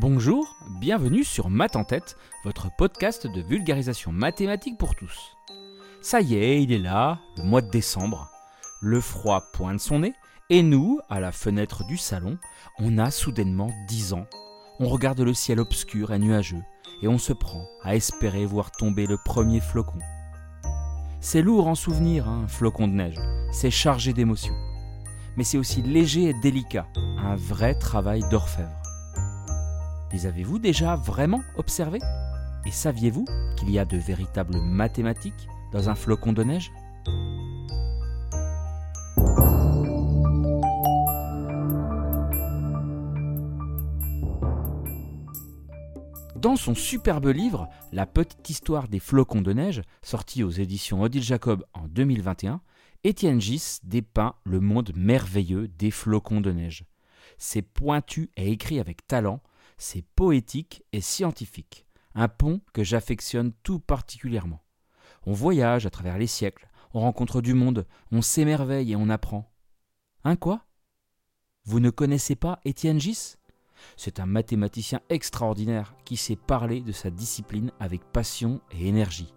Bonjour, bienvenue sur Math en tête, votre podcast de vulgarisation mathématique pour tous. Ça y est, il est là, le mois de décembre. Le froid pointe son nez, et nous, à la fenêtre du salon, on a soudainement 10 ans. On regarde le ciel obscur et nuageux, et on se prend à espérer voir tomber le premier flocon. C'est lourd en souvenir, un flocon de neige, c'est chargé d'émotions. Mais c'est aussi léger et délicat, un vrai travail d'orfèvre. Les avez-vous déjà vraiment observés? Et saviez-vous qu'il y a de véritables mathématiques dans un flocon de neige? Dans son superbe livre La petite histoire des flocons de neige, sorti aux éditions Odile Jacob en 2021, Étienne Gis dépeint le monde merveilleux des flocons de neige. C'est pointu et écrit avec talent, c'est poétique et scientifique, un pont que j'affectionne tout particulièrement. On voyage à travers les siècles, on rencontre du monde, on s'émerveille et on apprend. Un quoi? Vous ne connaissez pas Étienne Gis? C'est un mathématicien extraordinaire qui sait parler de sa discipline avec passion et énergie.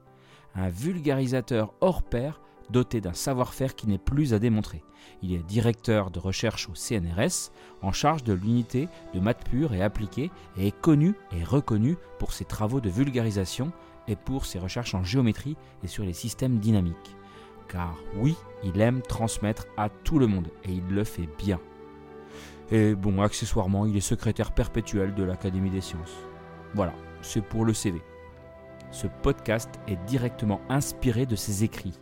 Un vulgarisateur hors pair doté d'un savoir-faire qui n'est plus à démontrer. Il est directeur de recherche au CNRS, en charge de l'unité de maths pure et appliquée, et est connu et reconnu pour ses travaux de vulgarisation et pour ses recherches en géométrie et sur les systèmes dynamiques. Car oui, il aime transmettre à tout le monde, et il le fait bien. Et bon, accessoirement, il est secrétaire perpétuel de l'Académie des sciences. Voilà, c'est pour le CV. Ce podcast est directement inspiré de ses écrits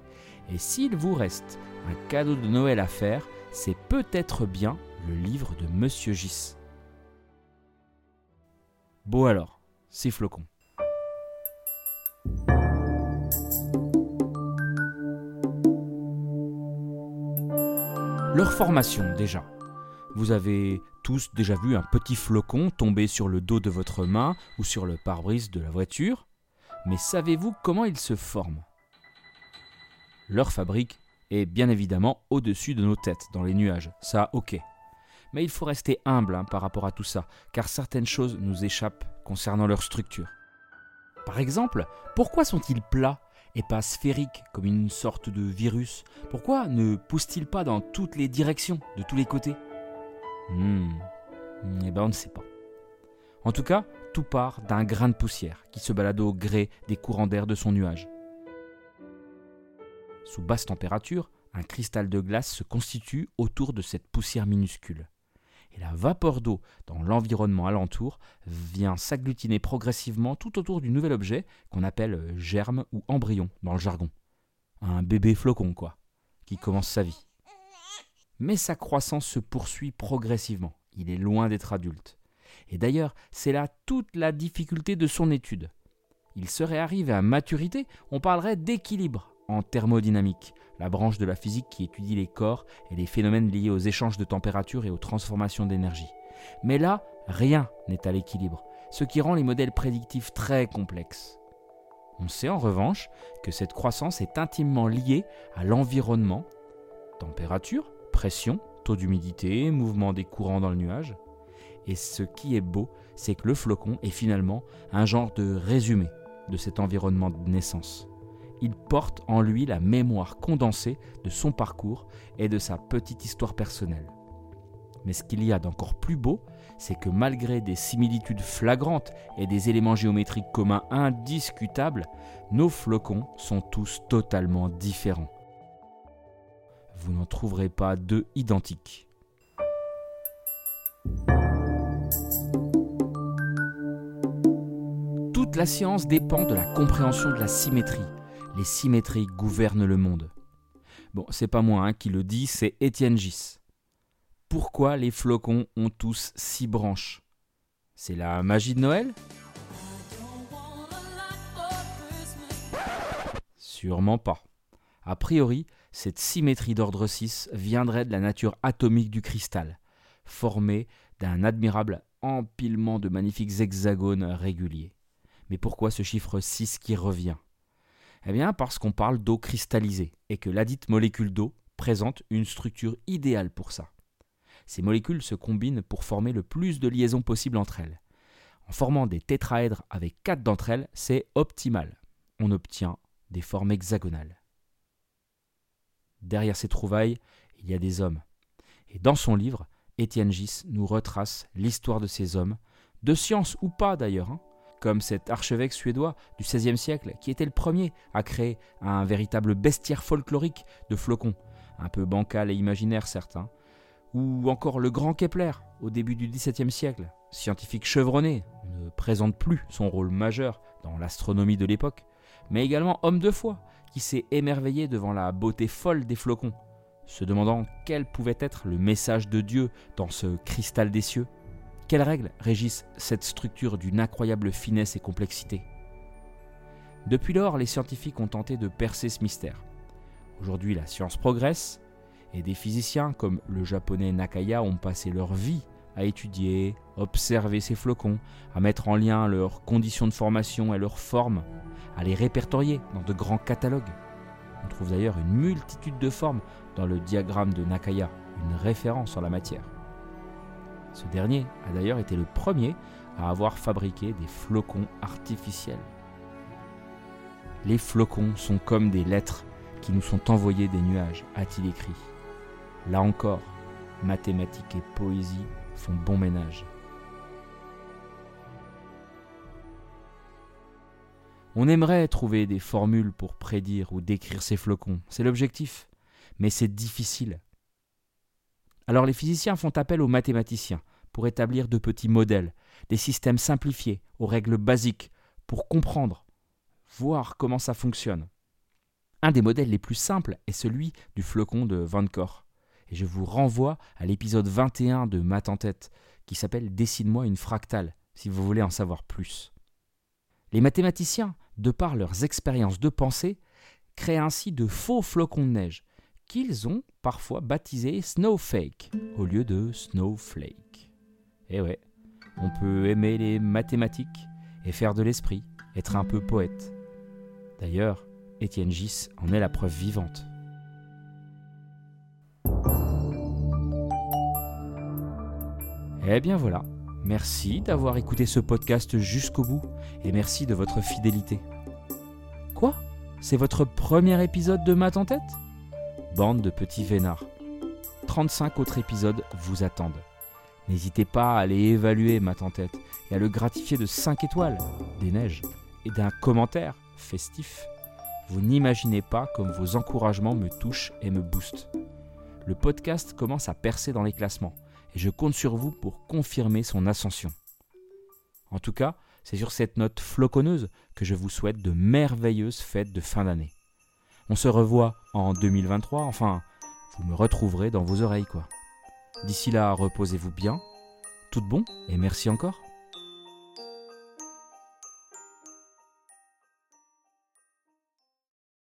et s'il vous reste un cadeau de Noël à faire, c'est peut-être bien le livre de Monsieur Gis. Bon alors, c'est flocons. Leur formation déjà. Vous avez tous déjà vu un petit flocon tomber sur le dos de votre main ou sur le pare-brise de la voiture, mais savez-vous comment il se forme? Leur fabrique est bien évidemment au-dessus de nos têtes, dans les nuages. Ça, ok. Mais il faut rester humble hein, par rapport à tout ça, car certaines choses nous échappent concernant leur structure. Par exemple, pourquoi sont-ils plats et pas sphériques comme une sorte de virus? Pourquoi ne poussent-ils pas dans toutes les directions, de tous les côtés? Hmm. Eh ben on ne sait pas. En tout cas, tout part d'un grain de poussière qui se balade au gré des courants d'air de son nuage. Sous basse température, un cristal de glace se constitue autour de cette poussière minuscule. Et la vapeur d'eau dans l'environnement alentour vient s'agglutiner progressivement tout autour du nouvel objet qu'on appelle germe ou embryon dans le jargon. Un bébé flocon, quoi, qui commence sa vie. Mais sa croissance se poursuit progressivement. Il est loin d'être adulte. Et d'ailleurs, c'est là toute la difficulté de son étude. Il serait arrivé à maturité, on parlerait d'équilibre en thermodynamique, la branche de la physique qui étudie les corps et les phénomènes liés aux échanges de température et aux transformations d'énergie. Mais là, rien n'est à l'équilibre, ce qui rend les modèles prédictifs très complexes. On sait en revanche que cette croissance est intimement liée à l'environnement, température, pression, taux d'humidité, mouvement des courants dans le nuage. Et ce qui est beau, c'est que le flocon est finalement un genre de résumé de cet environnement de naissance il porte en lui la mémoire condensée de son parcours et de sa petite histoire personnelle. Mais ce qu'il y a d'encore plus beau, c'est que malgré des similitudes flagrantes et des éléments géométriques communs indiscutables, nos flocons sont tous totalement différents. Vous n'en trouverez pas deux identiques. Toute la science dépend de la compréhension de la symétrie, les symétries gouvernent le monde. Bon, c'est pas moi hein, qui le dis, c'est Étienne Gis. Pourquoi les flocons ont tous six branches? C'est la magie de Noël? Sûrement pas. A priori, cette symétrie d'ordre 6 viendrait de la nature atomique du cristal, formée d'un admirable empilement de magnifiques hexagones réguliers. Mais pourquoi ce chiffre 6 qui revient? Eh bien parce qu'on parle d'eau cristallisée et que ladite molécule d'eau présente une structure idéale pour ça. Ces molécules se combinent pour former le plus de liaisons possibles entre elles. en formant des tétraèdres avec quatre d'entre elles, c'est optimal. On obtient des formes hexagonales. Derrière ces trouvailles, il y a des hommes. Et dans son livre, Étienne Gis nous retrace l'histoire de ces hommes, de science ou pas d'ailleurs, hein, comme cet archevêque suédois du XVIe siècle qui était le premier à créer un véritable bestiaire folklorique de flocons, un peu bancal et imaginaire certains, ou encore le grand Kepler au début du XVIIe siècle, scientifique chevronné, ne présente plus son rôle majeur dans l'astronomie de l'époque, mais également homme de foi, qui s'est émerveillé devant la beauté folle des flocons, se demandant quel pouvait être le message de Dieu dans ce cristal des cieux. Quelles règles régissent cette structure d'une incroyable finesse et complexité? Depuis lors, les scientifiques ont tenté de percer ce mystère. Aujourd'hui, la science progresse, et des physiciens comme le japonais Nakaya ont passé leur vie à étudier, observer ces flocons, à mettre en lien leurs conditions de formation et leurs formes, à les répertorier dans de grands catalogues. On trouve d'ailleurs une multitude de formes dans le diagramme de Nakaya, une référence en la matière. Ce dernier a d'ailleurs été le premier à avoir fabriqué des flocons artificiels. Les flocons sont comme des lettres qui nous sont envoyées des nuages, a-t-il écrit. Là encore, mathématiques et poésie font bon ménage. On aimerait trouver des formules pour prédire ou décrire ces flocons, c'est l'objectif, mais c'est difficile. Alors les physiciens font appel aux mathématiciens pour établir de petits modèles, des systèmes simplifiés, aux règles basiques, pour comprendre, voir comment ça fonctionne. Un des modèles les plus simples est celui du flocon de Van Cor. Et je vous renvoie à l'épisode 21 de Math en tête, qui s'appelle Dessine-moi une fractale, si vous voulez en savoir plus. Les mathématiciens, de par leurs expériences de pensée, créent ainsi de faux flocons de neige, qu'ils ont parfois baptisés Snowflake au lieu de Snowflake. Eh ouais, on peut aimer les mathématiques et faire de l'esprit, être un peu poète. D'ailleurs, Étienne Gis en est la preuve vivante. Eh bien voilà, merci d'avoir écouté ce podcast jusqu'au bout et merci de votre fidélité. Quoi? C'est votre premier épisode de Math en tête? Bande de petits vénards. 35 autres épisodes vous attendent. N'hésitez pas à aller évaluer en tête et à le gratifier de 5 étoiles, des neiges et d'un commentaire festif. Vous n'imaginez pas comme vos encouragements me touchent et me boostent. Le podcast commence à percer dans les classements et je compte sur vous pour confirmer son ascension. En tout cas, c'est sur cette note floconneuse que je vous souhaite de merveilleuses fêtes de fin d'année. On se revoit en 2023, enfin, vous me retrouverez dans vos oreilles quoi. D'ici là, reposez-vous bien, tout bon et merci encore.